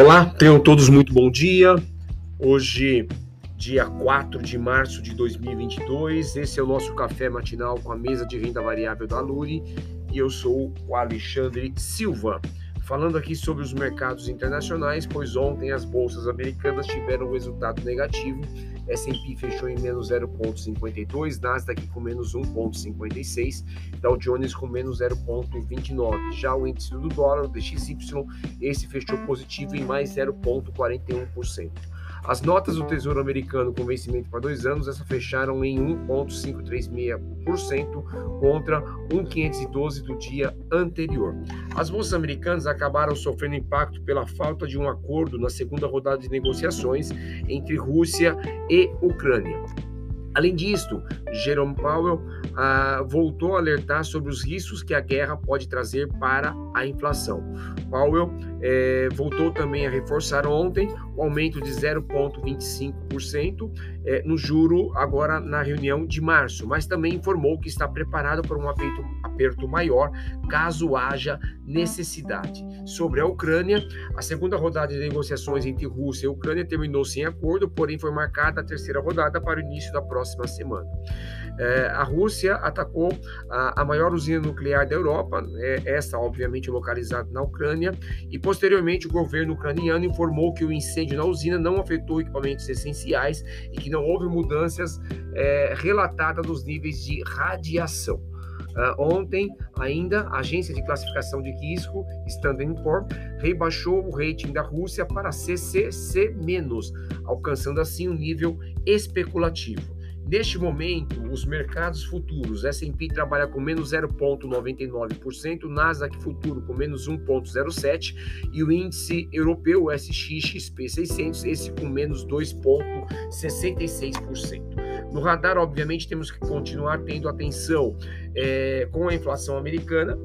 Olá, tenham todos muito bom dia. Hoje, dia 4 de março de 2022, esse é o nosso café matinal com a mesa de renda variável da Luri e eu sou o Alexandre Silva. Falando aqui sobre os mercados internacionais, pois ontem as bolsas americanas tiveram um resultado negativo. S&P fechou em menos 0,52, Nasdaq com menos 1,56, Dow Jones com menos 0,29. Já o índice do dólar, o DXY, esse fechou positivo em mais 0,41%. As notas do Tesouro Americano com vencimento para dois anos, essa fecharam em 1,536% contra 1,512 do dia anterior. As bolsas americanas acabaram sofrendo impacto pela falta de um acordo na segunda rodada de negociações entre Rússia e Ucrânia. Além disso, Jerome Powell ah, voltou a alertar sobre os riscos que a guerra pode trazer para a inflação. Powell eh, voltou também a reforçar ontem o aumento de 0,25% eh, no juro agora na reunião de março, mas também informou que está preparado para um aperto, aperto maior caso haja necessidade. Sobre a Ucrânia, a segunda rodada de negociações entre Rússia e Ucrânia terminou sem acordo, porém foi marcada a terceira rodada para o início da próxima semana. É, a Rússia atacou a, a, maior usina nuclear da Europa, é, essa obviamente localizada na Ucrânia, e posteriormente o governo ucraniano informou que o incêndio na usina não afetou equipamentos essenciais e que não houve mudanças é, relatadas nos níveis de radiação. Uh, ontem, ainda, a agência de classificação de risco, Standard Poor's, rebaixou o rating da Rússia para CCC-, alcançando assim um nível especulativo. Neste momento, os mercados futuros, S&P trabalha com menos 0,99%, Nasdaq futuro com menos 1,07% e o índice europeu, SXXP 600, esse com menos 2,66%. No radar, obviamente, temos que continuar tendo atenção é, com a inflação americana,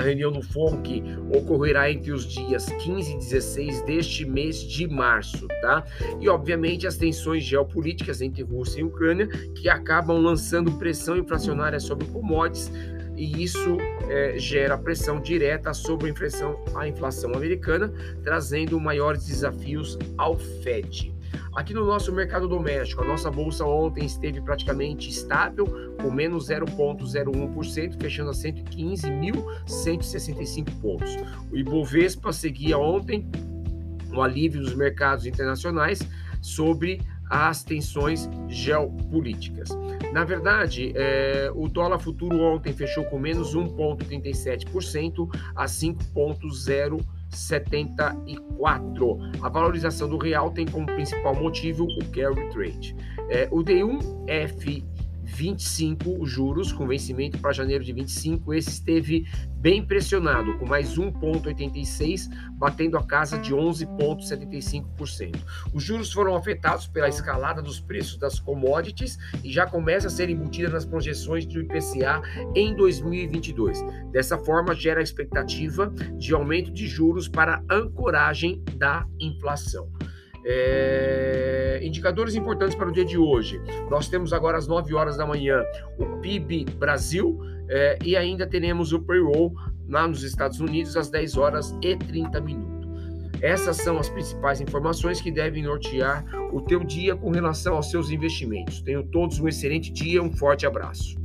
a reunião do FONC ocorrerá entre os dias 15 e 16 deste mês de março, tá? E obviamente as tensões geopolíticas entre Rússia e Ucrânia que acabam lançando pressão inflacionária sobre commodities e isso é, gera pressão direta sobre a inflação, a inflação americana, trazendo maiores desafios ao Fed. Aqui no nosso mercado doméstico, a nossa bolsa ontem esteve praticamente estável, com menos 0,01%, fechando a 115.165 pontos. O Ibovespa seguia ontem o alívio dos mercados internacionais sobre as tensões geopolíticas. Na verdade, é, o dólar futuro ontem fechou com menos 1,37% a 5,0%. 74. A valorização do real tem como principal motivo o carry trade. É, o D1F 25 juros com vencimento para janeiro de 25, esse esteve bem pressionado, com mais 1,86, batendo a casa de 11,75%. Os juros foram afetados pela escalada dos preços das commodities e já começa a ser embutida nas projeções do IPCA em 2022. Dessa forma, gera a expectativa de aumento de juros para ancoragem da inflação. É, indicadores importantes para o dia de hoje. Nós temos agora às 9 horas da manhã o PIB Brasil é, e ainda teremos o payroll lá nos Estados Unidos às 10 horas e 30 minutos. Essas são as principais informações que devem nortear o teu dia com relação aos seus investimentos. Tenham todos um excelente dia, um forte abraço.